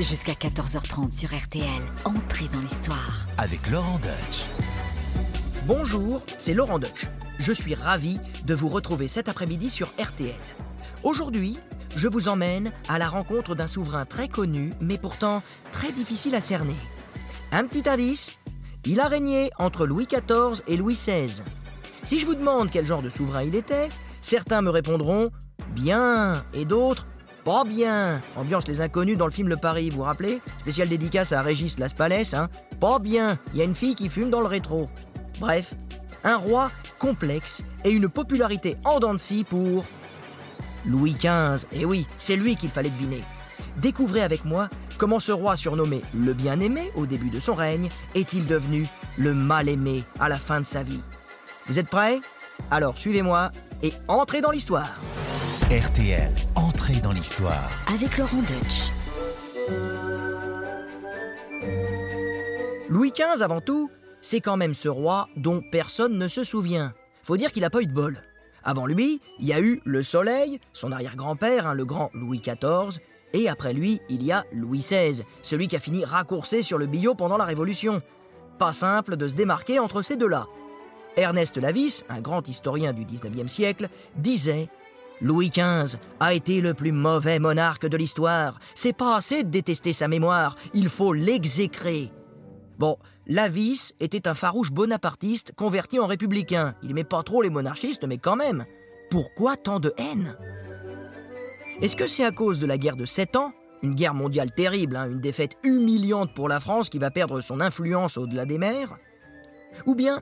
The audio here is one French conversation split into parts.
Jusqu'à 14h30 sur RTL. Entrez dans l'histoire. Avec Laurent Deutsch. Bonjour, c'est Laurent Deutsch. Je suis ravi de vous retrouver cet après-midi sur RTL. Aujourd'hui, je vous emmène à la rencontre d'un souverain très connu, mais pourtant très difficile à cerner. Un petit indice il a régné entre Louis XIV et Louis XVI. Si je vous demande quel genre de souverain il était, certains me répondront bien et d'autres pas bien. Ambiance les inconnus dans le film Le Paris, vous vous rappelez Spécial dédicace à Régis Laspalès, hein Pas bien. Il y a une fille qui fume dans le rétro. Bref, un roi complexe et une popularité en dents de pour Louis XV. Et oui, c'est lui qu'il fallait deviner. Découvrez avec moi comment ce roi surnommé le bien-aimé au début de son règne est-il devenu le mal-aimé à la fin de sa vie. Vous êtes prêts? Alors suivez-moi et entrez dans l'histoire. RTL, dans l'histoire. Avec Laurent Deutsch. Louis XV avant tout, c'est quand même ce roi dont personne ne se souvient. Faut dire qu'il n'a pas eu de bol. Avant lui, il y a eu le Soleil, son arrière-grand-père, hein, le grand Louis XIV, et après lui, il y a Louis XVI, celui qui a fini raccourcé sur le billot pendant la Révolution. Pas simple de se démarquer entre ces deux-là. Ernest Lavis, un grand historien du 19e siècle, disait Louis XV a été le plus mauvais monarque de l'histoire. C'est pas assez de détester sa mémoire, il faut l'exécrer. Bon, Lavis était un farouche bonapartiste converti en républicain. Il aimait pas trop les monarchistes, mais quand même. Pourquoi tant de haine? Est-ce que c'est à cause de la guerre de Sept Ans? Une guerre mondiale terrible, hein, une défaite humiliante pour la France qui va perdre son influence au-delà des mers? Ou bien,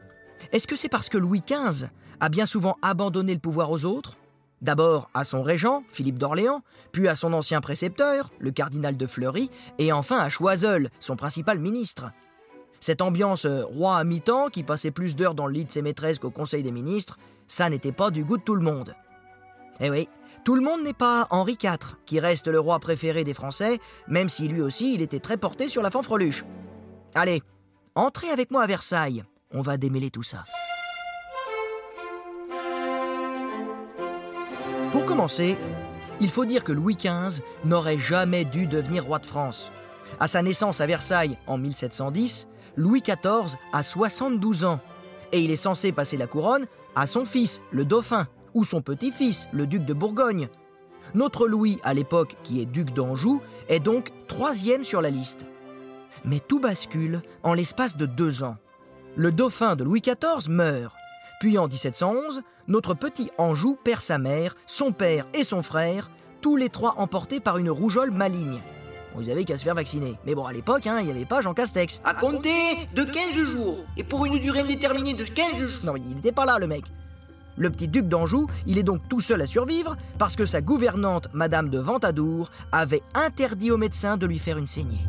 est-ce que c'est parce que Louis XV a bien souvent abandonné le pouvoir aux autres? D'abord à son régent, Philippe d'Orléans, puis à son ancien précepteur, le cardinal de Fleury, et enfin à Choiseul, son principal ministre. Cette ambiance euh, roi à mi-temps, qui passait plus d'heures dans le lit de ses maîtresses qu'au Conseil des ministres, ça n'était pas du goût de tout le monde. Eh oui, tout le monde n'est pas Henri IV, qui reste le roi préféré des Français, même si lui aussi il était très porté sur la fanfreluche. Allez, entrez avec moi à Versailles, on va démêler tout ça. Commencer, il faut dire que Louis XV n'aurait jamais dû devenir roi de France. À sa naissance à Versailles en 1710, Louis XIV a 72 ans et il est censé passer la couronne à son fils, le dauphin, ou son petit-fils, le duc de Bourgogne. Notre Louis, à l'époque, qui est duc d'Anjou, est donc troisième sur la liste. Mais tout bascule en l'espace de deux ans. Le dauphin de Louis XIV meurt. Puis en 1711, notre petit Anjou perd sa mère, son père et son frère, tous les trois emportés par une rougeole maligne. Vous avez qu'à se faire vacciner. Mais bon, à l'époque, hein, il n'y avait pas Jean Castex. À compter de 15 jours. Et pour une durée indéterminée de 15 jours. Non, il n'était pas là, le mec. Le petit duc d'Anjou, il est donc tout seul à survivre parce que sa gouvernante, Madame de Ventadour, avait interdit aux médecins de lui faire une saignée.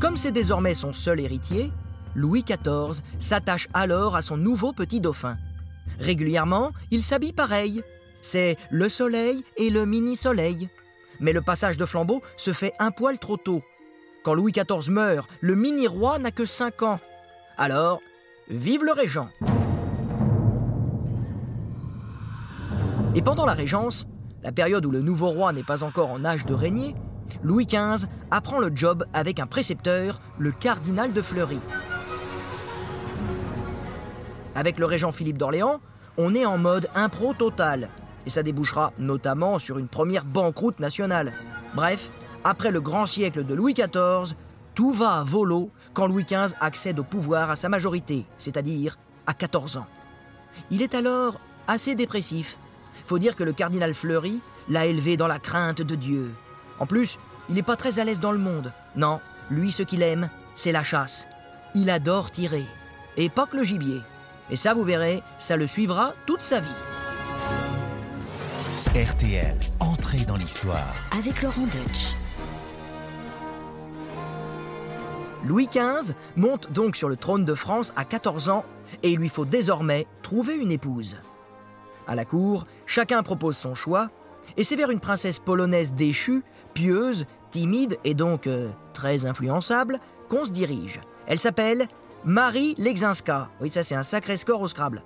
Comme c'est désormais son seul héritier, Louis XIV s'attache alors à son nouveau petit dauphin. Régulièrement, il s'habille pareil. C'est le soleil et le mini-soleil. Mais le passage de flambeau se fait un poil trop tôt. Quand Louis XIV meurt, le mini-roi n'a que 5 ans. Alors, vive le régent Et pendant la régence, la période où le nouveau roi n'est pas encore en âge de régner, Louis XV apprend le job avec un précepteur, le cardinal de Fleury. Avec le régent Philippe d'Orléans, on est en mode impro total. Et ça débouchera notamment sur une première banqueroute nationale. Bref, après le grand siècle de Louis XIV, tout va à volo quand Louis XV accède au pouvoir à sa majorité, c'est-à-dire à 14 ans. Il est alors assez dépressif. Faut dire que le cardinal Fleury l'a élevé dans la crainte de Dieu. En plus, il n'est pas très à l'aise dans le monde. Non, lui, ce qu'il aime, c'est la chasse. Il adore tirer. Et pas que le gibier. Et ça, vous verrez, ça le suivra toute sa vie. RTL, entrez dans l'histoire. Avec Laurent Deutsch. Louis XV monte donc sur le trône de France à 14 ans et il lui faut désormais trouver une épouse. À la cour, chacun propose son choix et c'est vers une princesse polonaise déchue, pieuse, timide et donc euh, très influençable qu'on se dirige. Elle s'appelle Marie Lexinska. Oui, ça c'est un sacré score au Scrabble.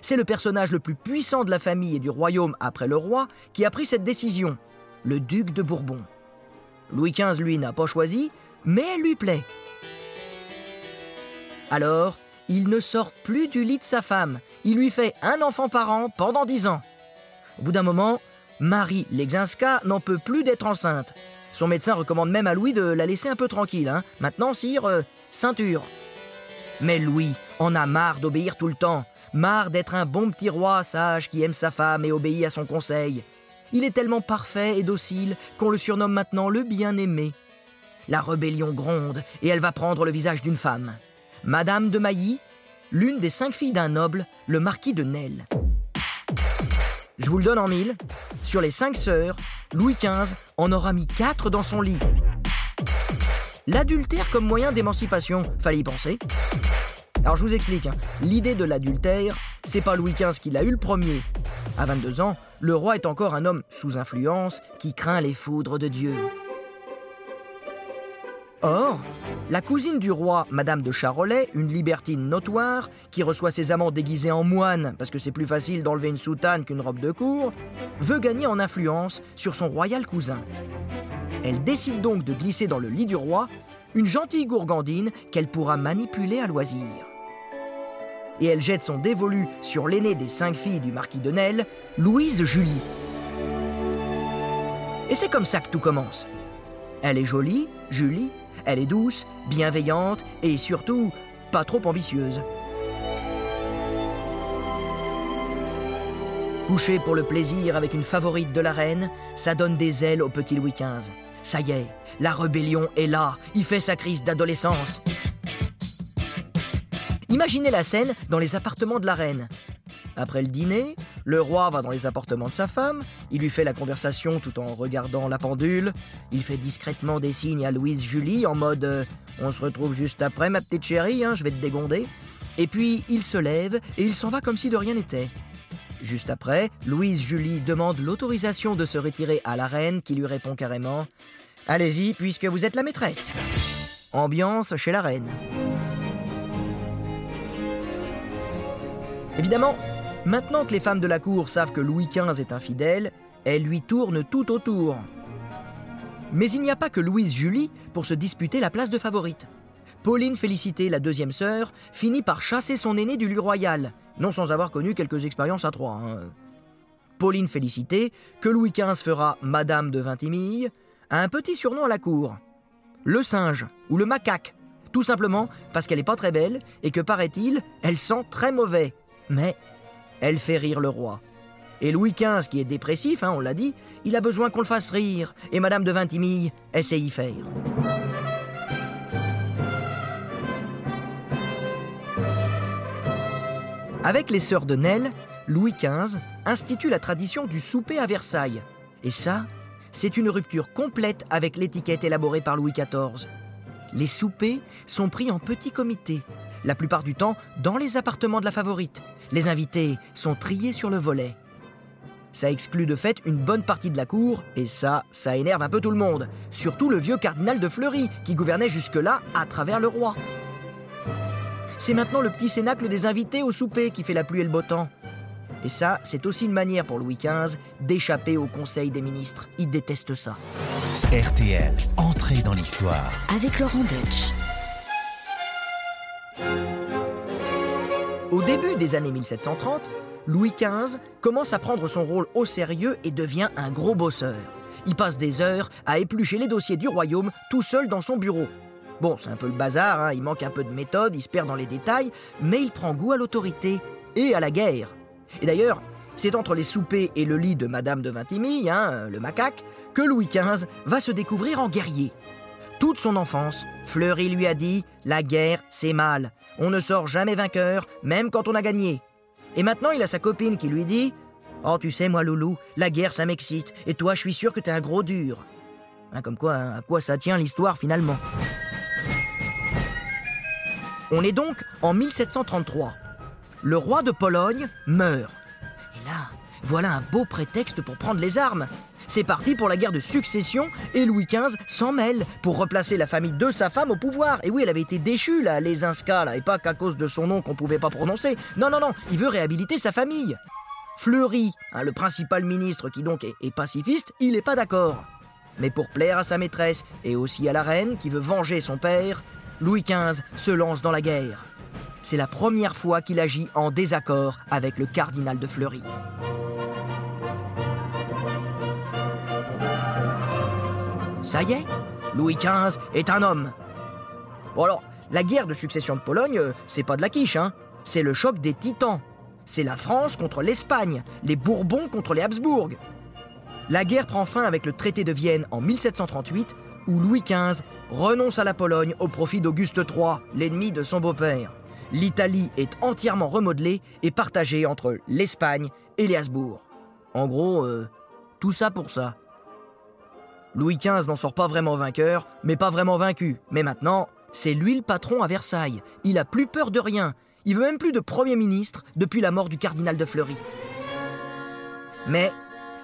C'est le personnage le plus puissant de la famille et du royaume après le roi qui a pris cette décision, le duc de Bourbon. Louis XV, lui, n'a pas choisi, mais elle lui plaît. Alors, il ne sort plus du lit de sa femme. Il lui fait un enfant par an pendant dix ans. Au bout d'un moment, Marie Legzinska n'en peut plus d'être enceinte. Son médecin recommande même à Louis de la laisser un peu tranquille. hein. Maintenant, sire, euh, ceinture. Mais Louis en a marre d'obéir tout le temps, marre d'être un bon petit roi sage qui aime sa femme et obéit à son conseil. Il est tellement parfait et docile qu'on le surnomme maintenant le bien-aimé. La rébellion gronde et elle va prendre le visage d'une femme. Madame de Mailly, l'une des cinq filles d'un noble, le marquis de Nesle. Je vous le donne en mille. Sur les cinq sœurs, Louis XV en aura mis quatre dans son lit. L'adultère comme moyen d'émancipation, fallait y penser. Alors je vous explique, hein. l'idée de l'adultère, c'est pas Louis XV qui l'a eu le premier. À 22 ans, le roi est encore un homme sous influence qui craint les foudres de Dieu. Or, la cousine du roi, Madame de Charolais, une libertine notoire, qui reçoit ses amants déguisés en moines parce que c'est plus facile d'enlever une soutane qu'une robe de cour, veut gagner en influence sur son royal cousin. Elle décide donc de glisser dans le lit du roi une gentille gourgandine qu'elle pourra manipuler à loisir. Et elle jette son dévolu sur l'aînée des cinq filles du marquis de Nesle, Louise Julie. Et c'est comme ça que tout commence. Elle est jolie, Julie, elle est douce, bienveillante et surtout pas trop ambitieuse. Coucher pour le plaisir avec une favorite de la reine, ça donne des ailes au petit Louis XV. Ça y est, la rébellion est là, il fait sa crise d'adolescence. Imaginez la scène dans les appartements de la reine. Après le dîner, le roi va dans les appartements de sa femme, il lui fait la conversation tout en regardant la pendule, il fait discrètement des signes à Louise Julie en mode euh, On se retrouve juste après ma petite chérie, hein, je vais te dégonder. Et puis il se lève et il s'en va comme si de rien n'était. Juste après, Louise Julie demande l'autorisation de se retirer à la reine qui lui répond carrément Allez-y, puisque vous êtes la maîtresse. Ambiance chez la reine. Évidemment, maintenant que les femmes de la cour savent que Louis XV est infidèle, elles lui tournent tout autour. Mais il n'y a pas que Louise Julie pour se disputer la place de favorite. Pauline Félicité, la deuxième sœur, finit par chasser son aîné du lit royal, non sans avoir connu quelques expériences à trois. hein. Pauline Félicité, que Louis XV fera Madame de Vintimille, a un petit surnom à la cour. Le singe ou le macaque. Tout simplement parce qu'elle n'est pas très belle et que, paraît-il, elle sent très mauvais. Mais elle fait rire le roi. Et Louis XV, qui est dépressif, hein, on l'a dit, il a besoin qu'on le fasse rire. Et Madame de Vintimille essaie y faire. Avec les sœurs de Nesle, Louis XV institue la tradition du souper à Versailles. Et ça, c'est une rupture complète avec l'étiquette élaborée par Louis XIV. Les soupers sont pris en petits comités, la plupart du temps dans les appartements de la favorite. Les invités sont triés sur le volet. Ça exclut de fait une bonne partie de la cour, et ça, ça énerve un peu tout le monde. Surtout le vieux cardinal de Fleury, qui gouvernait jusque-là à travers le roi. C'est maintenant le petit cénacle des invités au souper qui fait la pluie et le beau temps. Et ça, c'est aussi une manière pour Louis XV d'échapper au Conseil des ministres. Il déteste ça. RTL, entrée dans l'histoire. Avec Laurent Deutsch. Au début des années 1730, Louis XV commence à prendre son rôle au sérieux et devient un gros bosseur. Il passe des heures à éplucher les dossiers du royaume tout seul dans son bureau. Bon, c'est un peu le bazar, hein, il manque un peu de méthode, il se perd dans les détails, mais il prend goût à l'autorité et à la guerre. Et d'ailleurs, c'est entre les soupers et le lit de Madame de Vintimille, hein, le macaque, que Louis XV va se découvrir en guerrier. Toute son enfance, Fleury lui a dit La guerre, c'est mal. On ne sort jamais vainqueur, même quand on a gagné. Et maintenant, il a sa copine qui lui dit Oh, tu sais, moi, Loulou, la guerre, ça m'excite, et toi, je suis sûr que t'es un gros dur. Hein, comme quoi, hein, à quoi ça tient l'histoire finalement On est donc en 1733. Le roi de Pologne meurt. Et là, voilà un beau prétexte pour prendre les armes. C'est parti pour la guerre de succession et Louis XV s'en mêle pour replacer la famille de sa femme au pouvoir. Et oui, elle avait été déchue, là, les Inska, là, et pas qu'à cause de son nom qu'on pouvait pas prononcer. Non, non, non, il veut réhabiliter sa famille. Fleury, hein, le principal ministre qui donc est pacifiste, il n'est pas d'accord. Mais pour plaire à sa maîtresse et aussi à la reine qui veut venger son père, Louis XV se lance dans la guerre. C'est la première fois qu'il agit en désaccord avec le cardinal de Fleury. Ça y est, Louis XV est un homme. Bon alors, la guerre de succession de Pologne, euh, c'est pas de la quiche, hein. C'est le choc des titans. C'est la France contre l'Espagne, les Bourbons contre les Habsbourg. La guerre prend fin avec le traité de Vienne en 1738, où Louis XV renonce à la Pologne au profit d'Auguste III, l'ennemi de son beau-père. L'Italie est entièrement remodelée et partagée entre l'Espagne et les Habsbourg. En gros, euh, tout ça pour ça. Louis XV n'en sort pas vraiment vainqueur, mais pas vraiment vaincu. Mais maintenant, c'est lui le patron à Versailles. Il a plus peur de rien. Il veut même plus de Premier ministre depuis la mort du cardinal de Fleury. Mais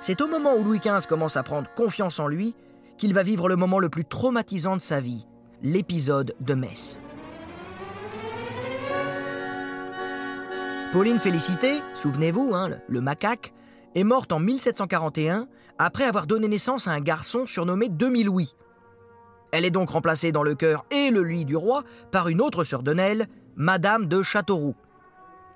c'est au moment où Louis XV commence à prendre confiance en lui qu'il va vivre le moment le plus traumatisant de sa vie, l'épisode de Metz. Pauline Félicité, souvenez-vous, hein, le macaque, est morte en 1741 après avoir donné naissance à un garçon surnommé Demi-Louis. Elle est donc remplacée dans le cœur et le lit du roi par une autre sœur de Nel, Madame de Châteauroux.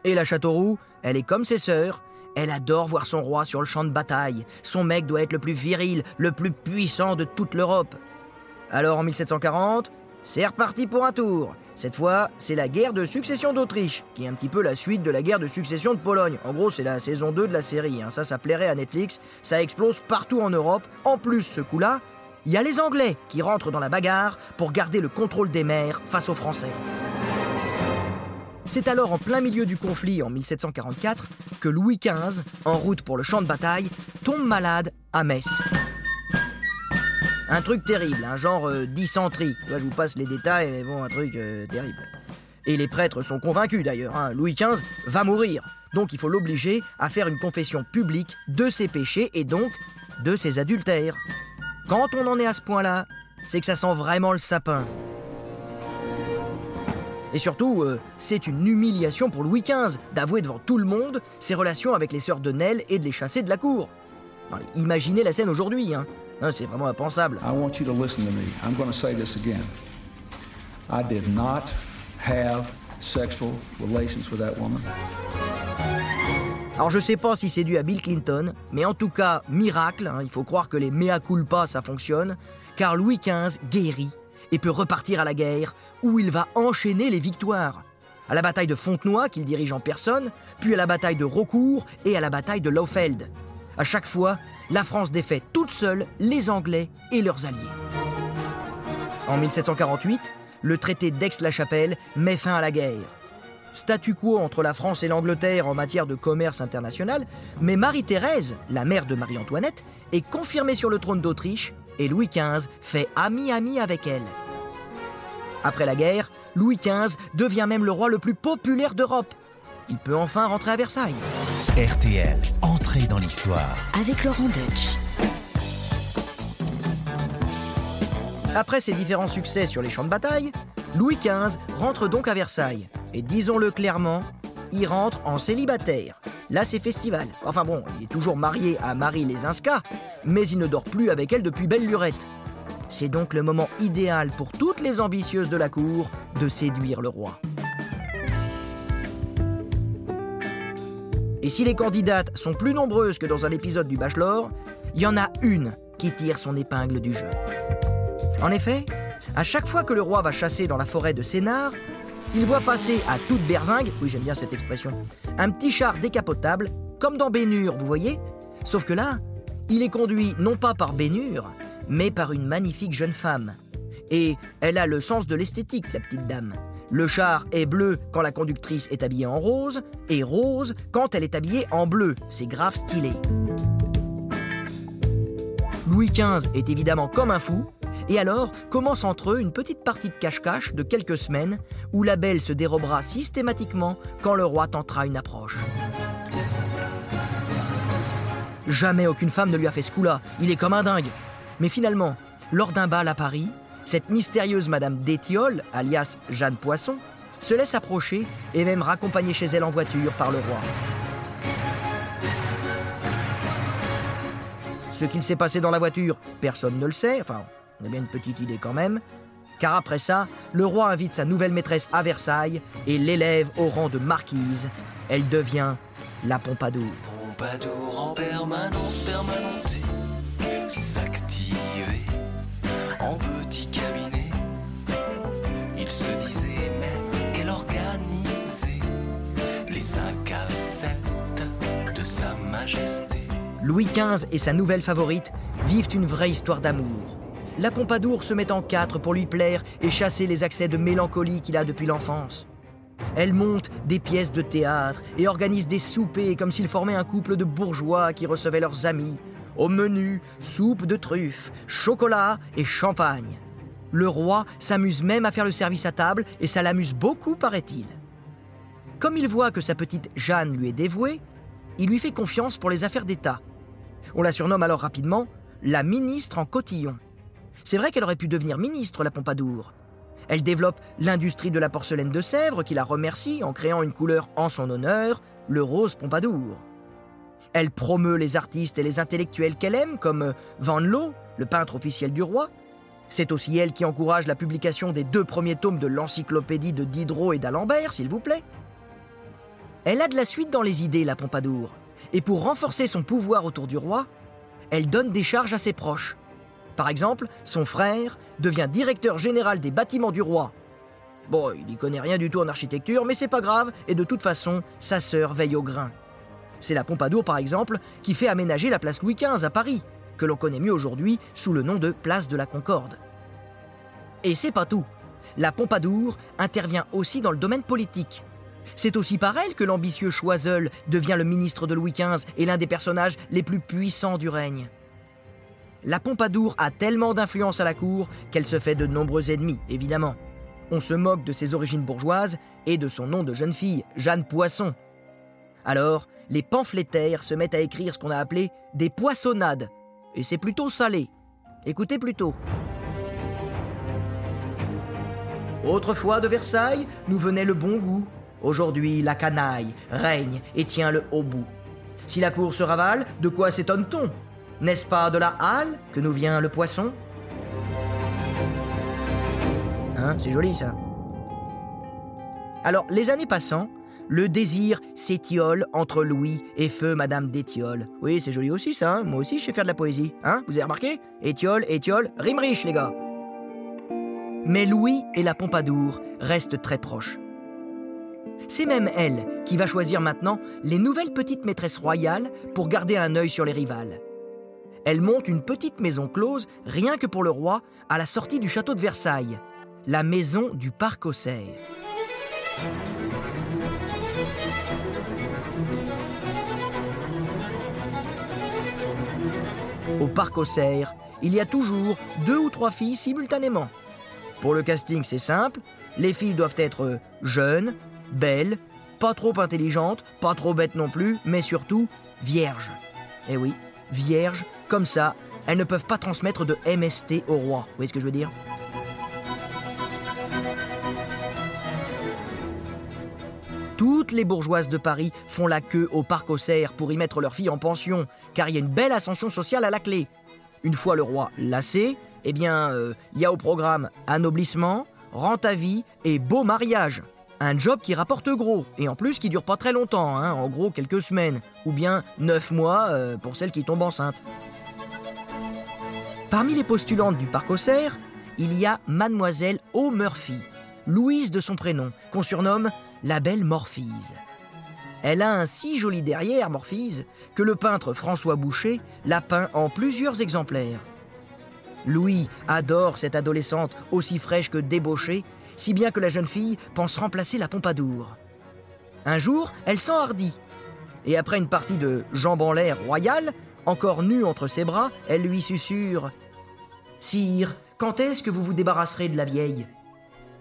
Et la Châteauroux, elle est comme ses sœurs, elle adore voir son roi sur le champ de bataille. Son mec doit être le plus viril, le plus puissant de toute l'Europe. Alors en 1740, c'est reparti pour un tour. Cette fois, c'est la guerre de succession d'Autriche, qui est un petit peu la suite de la guerre de succession de Pologne. En gros, c'est la saison 2 de la série. Hein. Ça, ça plairait à Netflix. Ça explose partout en Europe. En plus, ce coup-là, il y a les Anglais qui rentrent dans la bagarre pour garder le contrôle des mers face aux Français. C'est alors en plein milieu du conflit en 1744 que Louis XV, en route pour le champ de bataille, tombe malade à Metz. Un truc terrible, un genre euh, dysenterie. je vous passe les détails, mais bon, un truc euh, terrible. Et les prêtres sont convaincus d'ailleurs, hein. Louis XV va mourir. Donc il faut l'obliger à faire une confession publique de ses péchés et donc de ses adultères. Quand on en est à ce point-là, c'est que ça sent vraiment le sapin. Et surtout, euh, c'est une humiliation pour Louis XV d'avouer devant tout le monde ses relations avec les sœurs de Nel et de les chasser de la cour. imaginez la scène aujourd'hui, hein. C'est vraiment impensable. I want you to listen to me. I'm going to say this again. I did not have sexual relations with that woman. Alors je sais pas si c'est dû à Bill Clinton, mais en tout cas, miracle, hein, il faut croire que les mea culpa ça fonctionne, car Louis XV guérit et peut repartir à la guerre, où il va enchaîner les victoires. À la bataille de Fontenoy, qu'il dirige en personne, puis à la bataille de Rocourt et à la bataille de Laufeld. À chaque fois, la France défait toute seule les Anglais et leurs alliés. En 1748, le traité d'Aix-la-Chapelle met fin à la guerre. Statu quo entre la France et l'Angleterre en matière de commerce international, mais Marie-Thérèse, la mère de Marie-Antoinette, est confirmée sur le trône d'Autriche et Louis XV fait ami-ami avec elle. Après la guerre, Louis XV devient même le roi le plus populaire d'Europe. Il peut enfin rentrer à Versailles. RTL, dans l'histoire. Avec Laurent Deutsch. Après ses différents succès sur les champs de bataille, Louis XV rentre donc à Versailles. Et disons-le clairement, il rentre en célibataire. Là, c'est festival. Enfin bon, il est toujours marié à Marie Lesinska, mais il ne dort plus avec elle depuis belle lurette. C'est donc le moment idéal pour toutes les ambitieuses de la cour de séduire le roi. Et si les candidates sont plus nombreuses que dans un épisode du Bachelor, il y en a une qui tire son épingle du jeu. En effet, à chaque fois que le roi va chasser dans la forêt de Sénart, il voit passer à toute berzingue, oui j'aime bien cette expression, un petit char décapotable, comme dans Bénure, vous voyez Sauf que là, il est conduit non pas par Bénure, mais par une magnifique jeune femme. Et elle a le sens de l'esthétique, la petite dame. Le char est bleu quand la conductrice est habillée en rose, et rose quand elle est habillée en bleu. C'est grave stylé. Louis XV est évidemment comme un fou, et alors commence entre eux une petite partie de cache-cache de quelques semaines où la belle se dérobera systématiquement quand le roi tentera une approche. Jamais aucune femme ne lui a fait ce coup-là, il est comme un dingue. Mais finalement, lors d'un bal à Paris, cette mystérieuse Madame d'Étiole, alias Jeanne Poisson, se laisse approcher et même raccompagner chez elle en voiture par le roi. Ce qu'il s'est passé dans la voiture, personne ne le sait, enfin, on a bien une petite idée quand même. Car après ça, le roi invite sa nouvelle maîtresse à Versailles et l'élève au rang de marquise. Elle devient la Pompadour. Pompadour en permanence, permanenté, s'activer en petit cabinet. Il se disait même qu'elle organisait les 5 à 7 de sa majesté. Louis XV et sa nouvelle favorite vivent une vraie histoire d'amour. La Pompadour se met en quatre pour lui plaire et chasser les accès de mélancolie qu'il a depuis l'enfance. Elle monte des pièces de théâtre et organise des soupers comme s'ils formaient un couple de bourgeois qui recevaient leurs amis. Au menu, soupe de truffes, chocolat et champagne. Le roi s'amuse même à faire le service à table et ça l'amuse beaucoup, paraît-il. Comme il voit que sa petite Jeanne lui est dévouée, il lui fait confiance pour les affaires d'État. On la surnomme alors rapidement la ministre en cotillon. C'est vrai qu'elle aurait pu devenir ministre, la Pompadour. Elle développe l'industrie de la porcelaine de Sèvres, qui la remercie en créant une couleur en son honneur, le rose Pompadour. Elle promeut les artistes et les intellectuels qu'elle aime, comme Van Loo, le peintre officiel du roi. C'est aussi elle qui encourage la publication des deux premiers tomes de l'encyclopédie de Diderot et d'Alembert, s'il vous plaît. Elle a de la suite dans les idées, la Pompadour. Et pour renforcer son pouvoir autour du roi, elle donne des charges à ses proches. Par exemple, son frère devient directeur général des bâtiments du roi. Bon, il n'y connaît rien du tout en architecture, mais c'est pas grave, et de toute façon, sa sœur veille au grain. C'est la Pompadour, par exemple, qui fait aménager la place Louis XV à Paris, que l'on connaît mieux aujourd'hui sous le nom de place de la Concorde. Et c'est pas tout. La Pompadour intervient aussi dans le domaine politique. C'est aussi par elle que l'ambitieux Choiseul devient le ministre de Louis XV et l'un des personnages les plus puissants du règne. La Pompadour a tellement d'influence à la cour qu'elle se fait de nombreux ennemis, évidemment. On se moque de ses origines bourgeoises et de son nom de jeune fille, Jeanne Poisson. Alors, les pamphlétaires se mettent à écrire ce qu'on a appelé des poissonnades. Et c'est plutôt salé. Écoutez plutôt. Autrefois de Versailles, nous venait le bon goût. Aujourd'hui, la canaille règne et tient le haut bout. Si la cour se ravale, de quoi s'étonne-t-on? N'est-ce pas de la halle que nous vient le poisson? Hein, c'est joli ça. Alors, les années passant, le désir s'étiole entre Louis et feu Madame d'Étiole. Oui, c'est joli aussi ça, hein moi aussi je sais faire de la poésie. Hein Vous avez remarqué? Étiole, Étiole, rime riche les gars. Mais Louis et la Pompadour restent très proches. C'est même elle qui va choisir maintenant les nouvelles petites maîtresses royales pour garder un œil sur les rivales. Elle monte une petite maison close, rien que pour le roi, à la sortie du château de Versailles, la maison du parc aux cerfs. Au parc aux cerfs, il y a toujours deux ou trois filles simultanément. Pour le casting, c'est simple. Les filles doivent être jeunes, belles, pas trop intelligentes, pas trop bêtes non plus, mais surtout vierges. Eh oui, vierges, comme ça, elles ne peuvent pas transmettre de MST au roi. Vous voyez ce que je veux dire? Toutes les bourgeoises de Paris font la queue au parc aux cerfs pour y mettre leur fille en pension, car il y a une belle ascension sociale à la clé. Une fois le roi lassé, eh bien, euh, il y a au programme anoblissement, rente à vie et beau mariage. Un job qui rapporte gros, et en plus qui dure pas très longtemps, hein, en gros quelques semaines, ou bien neuf mois euh, pour celle qui tombe enceinte. Parmi les postulantes du parc aux cerfs, il y a Mademoiselle O'Murphy, Louise de son prénom, qu'on surnomme la belle Morphise. Elle a un si joli derrière, Morphise, que le peintre François Boucher l'a peint en plusieurs exemplaires. Louis adore cette adolescente aussi fraîche que débauchée, si bien que la jeune fille pense remplacer la Pompadour. Un jour, elle s'enhardit, et après une partie de jambes en l'air royale, encore nue entre ses bras, elle lui susurre Sire, quand est-ce que vous vous débarrasserez de la vieille?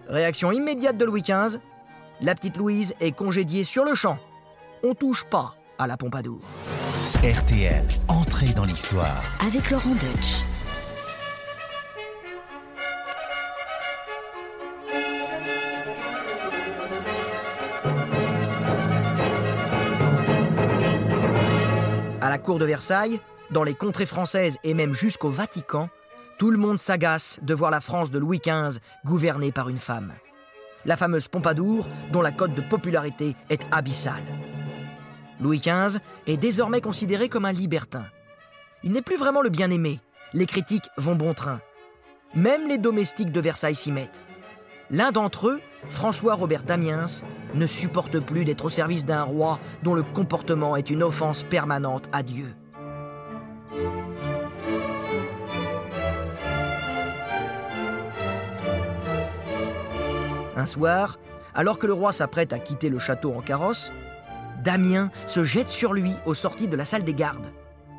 Réaction immédiate de Louis XV la petite Louise est congédiée sur le champ. On touche pas à la Pompadour. RTL, entrée dans l'histoire. Avec Laurent Deutsch. À la cour de Versailles, dans les contrées françaises et même jusqu'au Vatican, tout le monde s'agace de voir la France de Louis XV gouvernée par une femme. La fameuse Pompadour, dont la cote de popularité est abyssale. Louis XV est désormais considéré comme un libertin. Il n'est plus vraiment le bien-aimé. Les critiques vont bon train. Même les domestiques de Versailles s'y mettent. L'un d'entre eux, François Robert Damiens, ne supporte plus d'être au service d'un roi dont le comportement est une offense permanente à Dieu. Un soir, alors que le roi s'apprête à quitter le château en carrosse, Damien se jette sur lui aux sorties de la salle des gardes.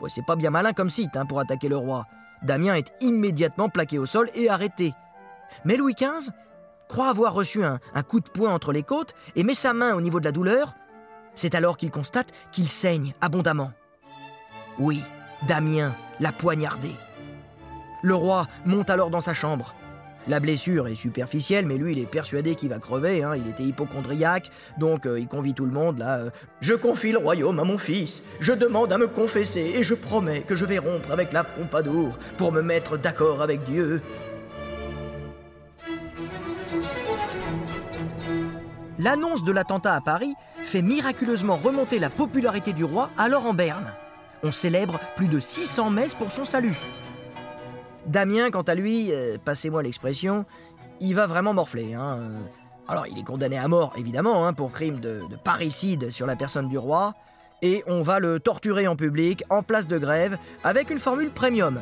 C'est pas bien malin comme site hein, pour attaquer le roi. Damien est immédiatement plaqué au sol et arrêté. Mais Louis XV croit avoir reçu un coup de poing entre les côtes et met sa main au niveau de la douleur. C'est alors qu'il constate qu'il saigne abondamment. Oui, Damien l'a poignardé. Le roi monte alors dans sa chambre. La blessure est superficielle, mais lui, il est persuadé qu'il va crever. hein. Il était hypochondriaque, donc euh, il convie tout le monde là. euh, je confie le royaume à mon fils. Je demande à me confesser et je promets que je vais rompre avec la Pompadour pour me mettre d'accord avec Dieu. L'annonce de l'attentat à Paris fait miraculeusement remonter la popularité du roi alors en berne. On célèbre plus de 600 messes pour son salut. Damien, quant à lui, euh, passez-moi l'expression, il va vraiment morfler. hein, euh. Alors, il est condamné à mort, évidemment, hein, pour crime de, de parricide sur la personne du roi, et on va le torturer en public, en place de grève, avec une formule premium.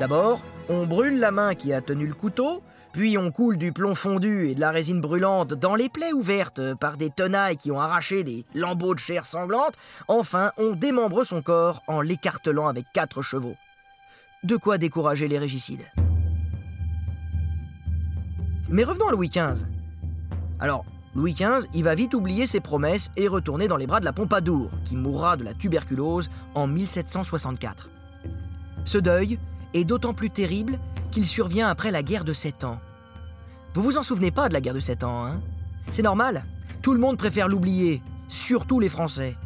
D'abord, on brûle la main qui a tenu le couteau, puis on coule du plomb fondu et de la résine brûlante dans les plaies ouvertes par des tenailles qui ont arraché des lambeaux de chair sanglante. Enfin, on démembre son corps en l'écartelant avec quatre chevaux. De quoi décourager les régicides. Mais revenons à Louis XV. Alors, Louis XV, il va vite oublier ses promesses et retourner dans les bras de la Pompadour, qui mourra de la tuberculose en 1764. Ce deuil est d'autant plus terrible qu'il survient après la guerre de Sept Ans. Vous vous en souvenez pas de la guerre de Sept Ans, hein? C'est normal. Tout le monde préfère l'oublier, surtout les Français.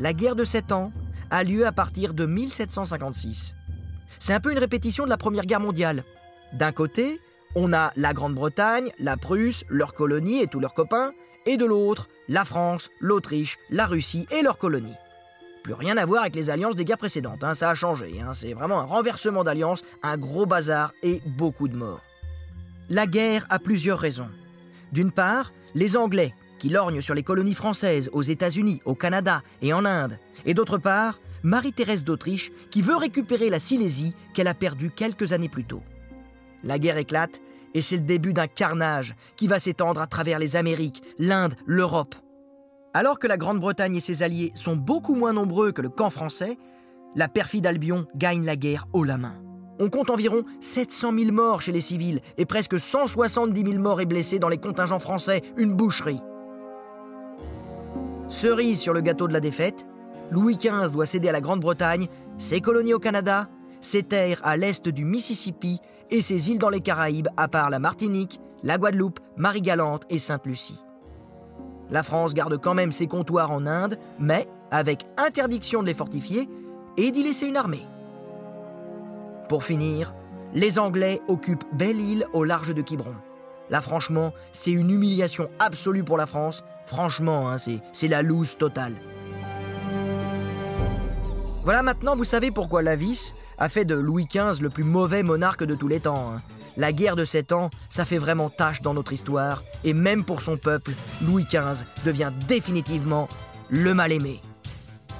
La guerre de Sept Ans a lieu à partir de 1756. C'est un peu une répétition de la Première Guerre mondiale. D'un côté, on a la Grande-Bretagne, la Prusse, leurs colonies et tous leurs copains, et de l'autre, la France, l'Autriche, la Russie et leurs colonies. Plus rien à voir avec les alliances des guerres précédentes, hein, ça a changé, hein, c'est vraiment un renversement d'alliances, un gros bazar et beaucoup de morts. La guerre a plusieurs raisons. D'une part, les Anglais, qui lorgnent sur les colonies françaises aux États-Unis, au Canada et en Inde, et d'autre part, Marie-Thérèse d'Autriche, qui veut récupérer la Silésie qu'elle a perdue quelques années plus tôt. La guerre éclate et c'est le début d'un carnage qui va s'étendre à travers les Amériques, l'Inde, l'Europe. Alors que la Grande-Bretagne et ses alliés sont beaucoup moins nombreux que le camp français, la perfide Albion gagne la guerre haut la main. On compte environ 700 000 morts chez les civils et presque 170 000 morts et blessés dans les contingents français, une boucherie. Cerise sur le gâteau de la défaite, Louis XV doit céder à la Grande-Bretagne ses colonies au Canada, ses terres à l'est du Mississippi et ses îles dans les Caraïbes, à part la Martinique, la Guadeloupe, Marie-Galante et Sainte-Lucie. La France garde quand même ses comptoirs en Inde, mais avec interdiction de les fortifier et d'y laisser une armée. Pour finir, les Anglais occupent Belle-Île au large de Quiberon. Là, franchement, c'est une humiliation absolue pour la France. Franchement, hein, c'est, la loose totale. Voilà, maintenant vous savez pourquoi Lavis a fait de Louis XV le plus mauvais monarque de tous les temps. hein. La guerre de sept ans, ça fait vraiment tâche dans notre histoire, et même pour son peuple, Louis XV devient définitivement le mal-aimé.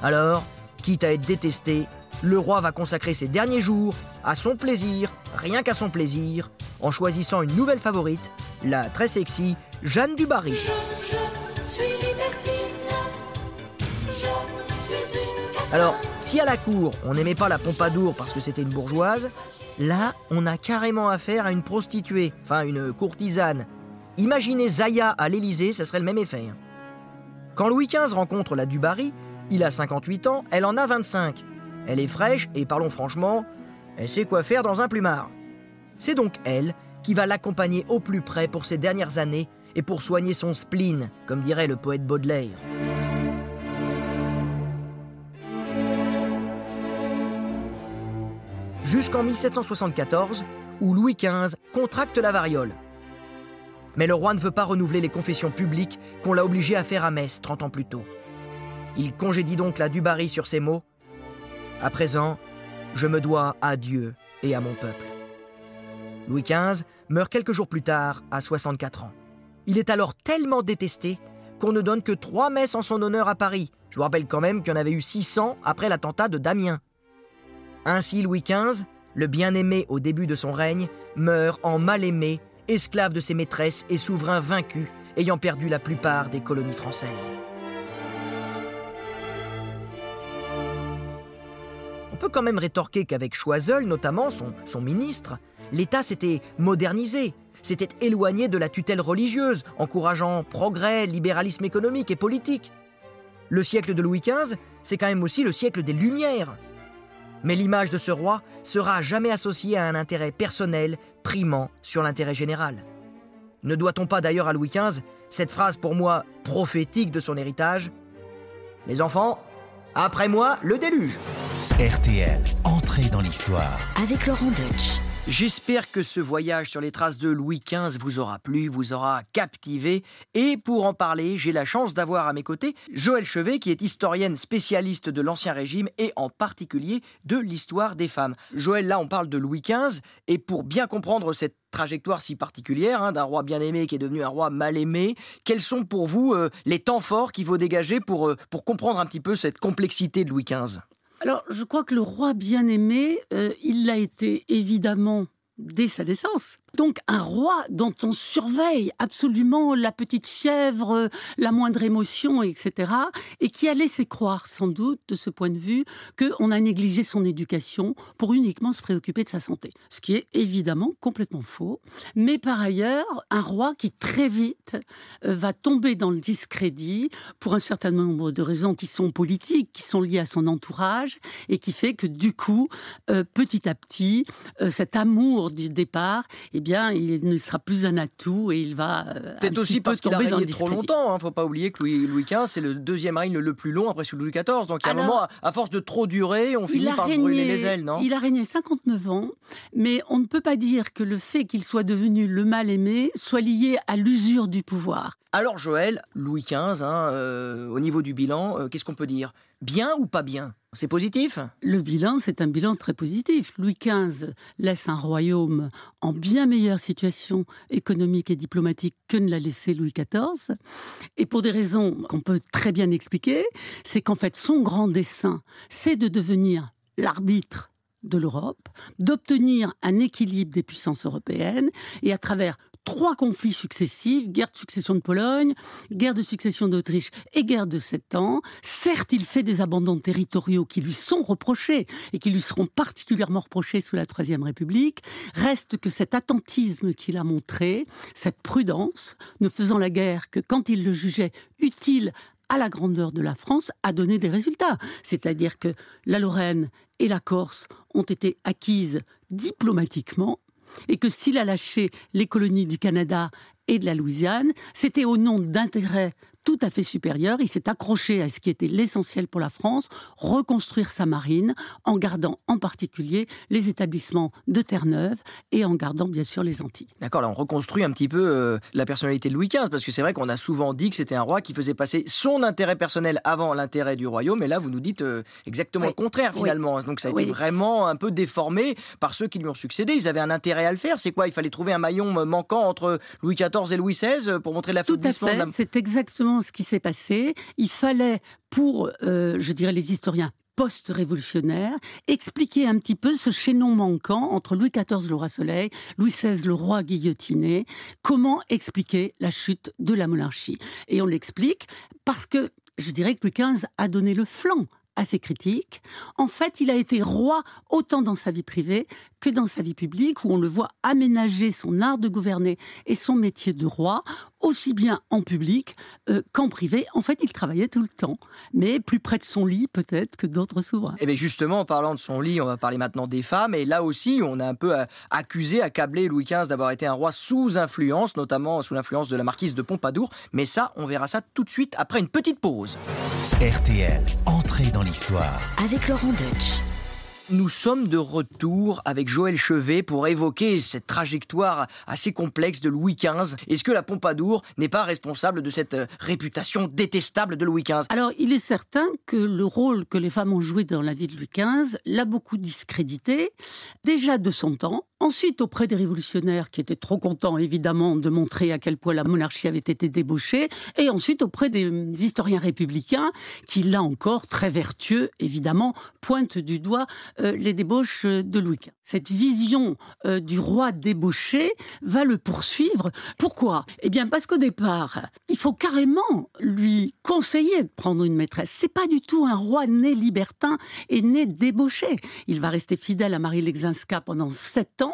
Alors, quitte à être détesté, le roi va consacrer ses derniers jours à son plaisir, rien qu'à son plaisir, en choisissant une nouvelle favorite, la très sexy Jeanne du Barry. Alors, si à la cour, on n'aimait pas la Pompadour parce que c'était une bourgeoise, là, on a carrément affaire à une prostituée, enfin une courtisane. Imaginez Zaya à l'Élysée, ça serait le même effet. hein. Quand Louis XV rencontre la Dubarry, il a 58 ans, elle en a 25. Elle est fraîche et parlons franchement, elle sait quoi faire dans un plumard. C'est donc elle qui va l'accompagner au plus près pour ses dernières années et pour soigner son spleen, comme dirait le poète Baudelaire. Jusqu'en 1774, où Louis XV contracte la variole. Mais le roi ne veut pas renouveler les confessions publiques qu'on l'a obligé à faire à Metz 30 ans plus tôt. Il congédie donc la Dubarry sur ces mots À présent, je me dois à Dieu et à mon peuple. Louis XV meurt quelques jours plus tard, à 64 ans. Il est alors tellement détesté qu'on ne donne que trois messes en son honneur à Paris. Je vous rappelle quand même qu'il y en avait eu 600 après l'attentat de Damien. Ainsi, Louis XV, le bien-aimé au début de son règne, meurt en mal-aimé, esclave de ses maîtresses et souverain vaincu, ayant perdu la plupart des colonies françaises. On peut quand même rétorquer qu'avec Choiseul, notamment son, son ministre, l'État s'était modernisé, s'était éloigné de la tutelle religieuse, encourageant progrès, libéralisme économique et politique. Le siècle de Louis XV, c'est quand même aussi le siècle des Lumières. Mais l'image de ce roi sera jamais associée à un intérêt personnel primant sur l'intérêt général. Ne doit-on pas d'ailleurs à Louis XV cette phrase pour moi prophétique de son héritage? Les enfants, après moi, le déluge RTL, entrée dans l'histoire. Avec Laurent Deutsch. J'espère que ce voyage sur les traces de Louis XV vous aura plu, vous aura captivé. Et pour en parler, j'ai la chance d'avoir à mes côtés Joël Chevet, qui est historienne spécialiste de l'Ancien Régime et en particulier de l'histoire des femmes. Joël, là, on parle de Louis XV. Et pour bien comprendre cette trajectoire si particulière hein, d'un roi bien aimé qui est devenu un roi mal aimé, quels sont pour vous euh, les temps forts qu'il faut dégager pour, euh, pour comprendre un petit peu cette complexité de Louis XV alors, je crois que le roi bien-aimé, euh, il l'a été évidemment dès sa naissance. Donc un roi dont on surveille absolument la petite fièvre, la moindre émotion, etc. Et qui a laissé croire sans doute de ce point de vue qu'on a négligé son éducation pour uniquement se préoccuper de sa santé. Ce qui est évidemment complètement faux. Mais par ailleurs, un roi qui très vite euh, va tomber dans le discrédit pour un certain nombre de raisons qui sont politiques, qui sont liées à son entourage et qui fait que du coup, euh, petit à petit, euh, cet amour du départ, eh bien, il ne sera plus un atout et il va. Euh, Peut-être aussi parce qu'il a régné trop longtemps. Hein. Faut pas oublier que Louis, Louis XV, c'est le deuxième règne le plus long après celui de Louis XIV. Donc, il y a un moment, à, force de trop durer, on finit par se brûler les ailes, non? Il a régné 59 ans, mais on ne peut pas dire que le fait qu'il soit devenu le mal-aimé soit lié à l'usure du pouvoir. Alors, Joël, Louis XV, hein, euh, au niveau du bilan, euh, qu'est-ce qu'on peut dire? Bien ou pas bien? C'est positif? Le bilan, c'est un bilan très positif. Louis XV laisse un royaume en bien meilleure situation économique et diplomatique que ne l'a laissé Louis XIV. Et pour des raisons qu'on peut très bien expliquer, c'est qu'en fait, son grand dessein, c'est de devenir l'arbitre de l'Europe, d'obtenir un équilibre des puissances européennes et à travers trois conflits successifs, guerre de succession de Pologne, guerre de succession d'Autriche et guerre de Sept Ans. Certes, il fait des abandons territoriaux qui lui sont reprochés et qui lui seront particulièrement reprochés sous la Troisième République. Reste que cet attentisme qu'il a montré, cette prudence, ne faisant la guerre que quand il le jugeait utile à la grandeur de la France a donné des résultats. C'est-à-dire que la Lorraine et la Corse ont été acquises diplomatiquement et que s'il a lâché les colonies du Canada et de la Louisiane, c'était au nom d'intérêts tout à fait supérieur. Il s'est accroché à ce qui était l'essentiel pour la France, reconstruire sa marine, en gardant en particulier les établissements de Terre-Neuve et en gardant bien sûr les Antilles. D'accord, là on reconstruit un petit peu euh, la personnalité de Louis XV, parce que c'est vrai qu'on a souvent dit que c'était un roi qui faisait passer son intérêt personnel avant l'intérêt du royaume, et là vous nous dites euh, exactement le contraire finalement. Donc ça a été vraiment un peu déformé par ceux qui lui ont succédé. Ils avaient un intérêt à le faire. C'est quoi? Il fallait trouver un maillon manquant entre Louis XIV et Louis XVI pour montrer l'affaiblissement de la... C'est exactement ce qui s'est passé. Il fallait, pour, euh, je dirais, les historiens post-révolutionnaires, expliquer un petit peu ce chaînon manquant entre Louis XIV le roi soleil, Louis XVI le roi guillotiné, comment expliquer la chute de la monarchie? Et on l'explique parce que je dirais que Louis XV a donné le flanc à ses critiques. En fait, il a été roi autant dans sa vie privée que dans sa vie publique, où on le voit aménager son art de gouverner et son métier de roi, aussi bien en public euh, qu'en privé. En fait, il travaillait tout le temps, mais plus près de son lit peut-être que d'autres souverains. Et eh bien justement, en parlant de son lit, on va parler maintenant des femmes. Et là aussi, on a un peu euh, accusé, accablé Louis XV d'avoir été un roi sous influence, notamment sous l'influence de la marquise de Pompadour. Mais ça, on verra ça tout de suite après une petite pause. RTL, entrée dans l'histoire. Avec Laurent Deutsch. Nous sommes de retour avec Joël Chevet pour évoquer cette trajectoire assez complexe de Louis XV. Est-ce que la Pompadour n'est pas responsable de cette euh, réputation détestable de Louis XV Alors, il est certain que le rôle que les femmes ont joué dans la vie de Louis XV l'a beaucoup discrédité, déjà de son temps, Ensuite, auprès des révolutionnaires qui étaient trop contents, évidemment, de montrer à quel point la monarchie avait été débauchée, et ensuite auprès des historiens républicains qui, là encore, très vertueux, évidemment, pointent du doigt euh, les débauches de Louis XV. Cette vision euh, du roi débauché va le poursuivre. Pourquoi? Eh bien, parce qu'au départ, il faut carrément lui conseiller de prendre une maîtresse. C'est pas du tout un roi né libertin et né débauché. Il va rester fidèle à Marie Lexinska pendant sept ans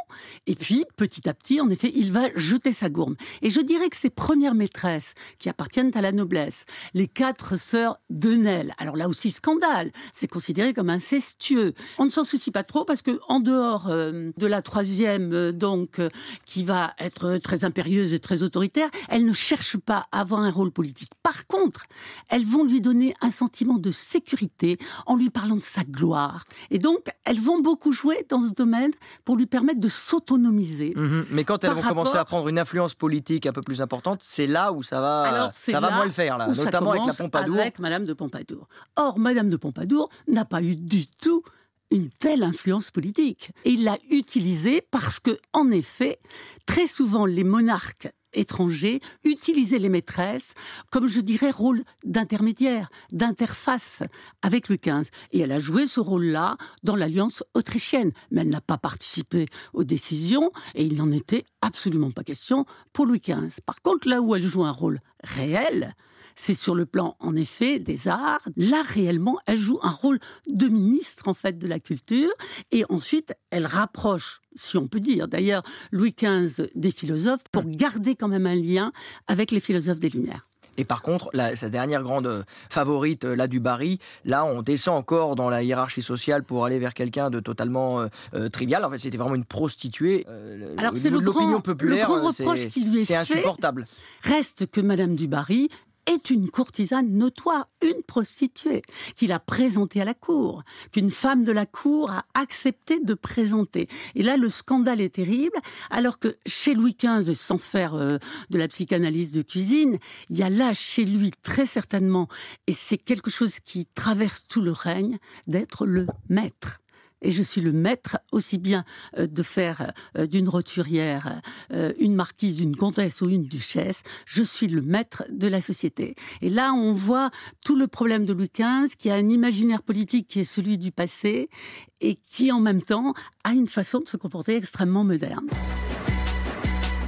et puis, petit à petit, en effet, il va jeter sa gourme. Et je dirais que ses premières maîtresses, qui appartiennent à la noblesse, les quatre sœurs de alors là aussi scandale, c'est considéré comme incestueux. On ne s'en soucie pas trop parce que en dehors euh, de la troisième, euh, donc, euh, qui va être très impérieuse et très autoritaire, elle ne cherche pas à avoir un rôle politique. Par contre, elles vont lui donner un sentiment de sécurité en lui parlant de sa gloire. Et donc, elles vont beaucoup jouer dans ce domaine pour lui permettre de s'autonomiser. Mhm. Mais quand elles vont commencer à prendre une influence politique un peu plus importante, c'est là où ça va, ça va moins le faire, là, notamment avec la Pompadour. Avec Madame de Pompadour. Or, Madame de Pompadour n'a pas eu du tout une telle influence politique. Et il l'a utilisée parce que, en effet, très souvent, les monarques étrangers utilisaient les maîtresses comme, je dirais, rôle d'intermédiaire, d'interface avec Louis XV. Et elle a joué ce rôle-là dans l'alliance autrichienne. Mais elle n'a pas participé aux décisions et il n'en était absolument pas question pour Louis XV. Par contre, là où elle joue un rôle réel, c'est sur le plan, en effet, des arts. Là, réellement, elle joue un rôle de ministre, en fait, de la culture. Et ensuite, elle rapproche, si on peut dire, d'ailleurs, Louis XV des philosophes pour garder quand même un lien avec les philosophes des Lumières. Et par contre, sa dernière grande euh, favorite, euh, là du Barry, là on descend encore dans la hiérarchie sociale pour aller vers quelqu'un de totalement euh, trivial. En fait, c'était vraiment une prostituée. Alors c'est l'opinion populaire, le grand reproche qui lui est c'est insupportable. Reste que Madame du Barry est une courtisane notoire, une prostituée, qu'il a présentée à la cour, qu'une femme de la cour a accepté de présenter. Et là, le scandale est terrible, alors que chez Louis XV, sans faire euh, de la psychanalyse de cuisine, il y a là chez lui très certainement, et c'est quelque chose qui traverse tout le règne, d'être le maître et je suis le maître aussi bien euh, de faire euh, d'une roturière euh, une marquise, une comtesse ou une duchesse. Je suis le maître de la société. Et là, on voit tout le problème de Louis XV, qui a un imaginaire politique qui est celui du passé et qui en même temps a une façon de se comporter extrêmement moderne.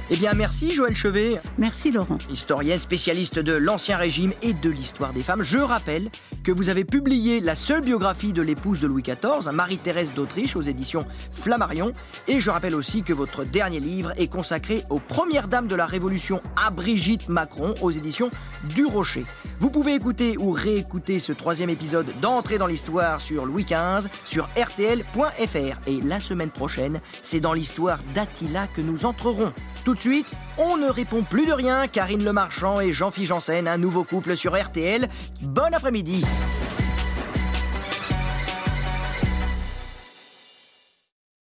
Eh bien, merci Joël Chevet. Merci Laurent. Historienne spécialiste de l'Ancien Régime et de l'histoire des femmes. Je rappelle que vous avez publié la seule biographie de l'épouse de Louis XIV, Marie-Thérèse d'Autriche, aux éditions Flammarion. Et je rappelle aussi que votre dernier livre est consacré aux premières dames de la Révolution à Brigitte Macron, aux éditions du Rocher. Vous pouvez écouter ou réécouter ce troisième épisode d'Entrée dans l'histoire sur Louis XV sur rtl.fr. Et la semaine prochaine, c'est dans l'histoire d'Attila que nous entrerons. Tout de suite, on ne répond plus de rien. Karine Le Marchand et Jean-Philippe Janssen, un nouveau couple sur RTL. Bon après-midi.